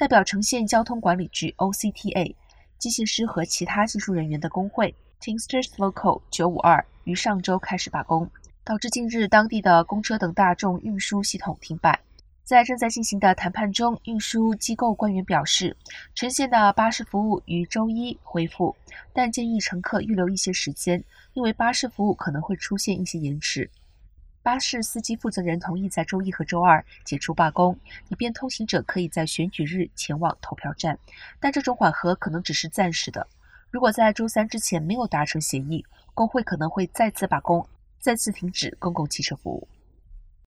代表城县交通管理局 （OCTA）、机械师和其他技术人员的工会 Teamsters Local 九五二于上周开始罢工，导致近日当地的公车等大众运输系统停摆。在正在进行的谈判中，运输机构官员表示，城县的巴士服务于周一恢复，但建议乘客预留一些时间，因为巴士服务可能会出现一些延迟。巴士司机负责人同意在周一和周二解除罢工，以便通行者可以在选举日前往投票站，但这种缓和可能只是暂时的。如果在周三之前没有达成协议，工会可能会再次罢工，再次停止公共汽车服务。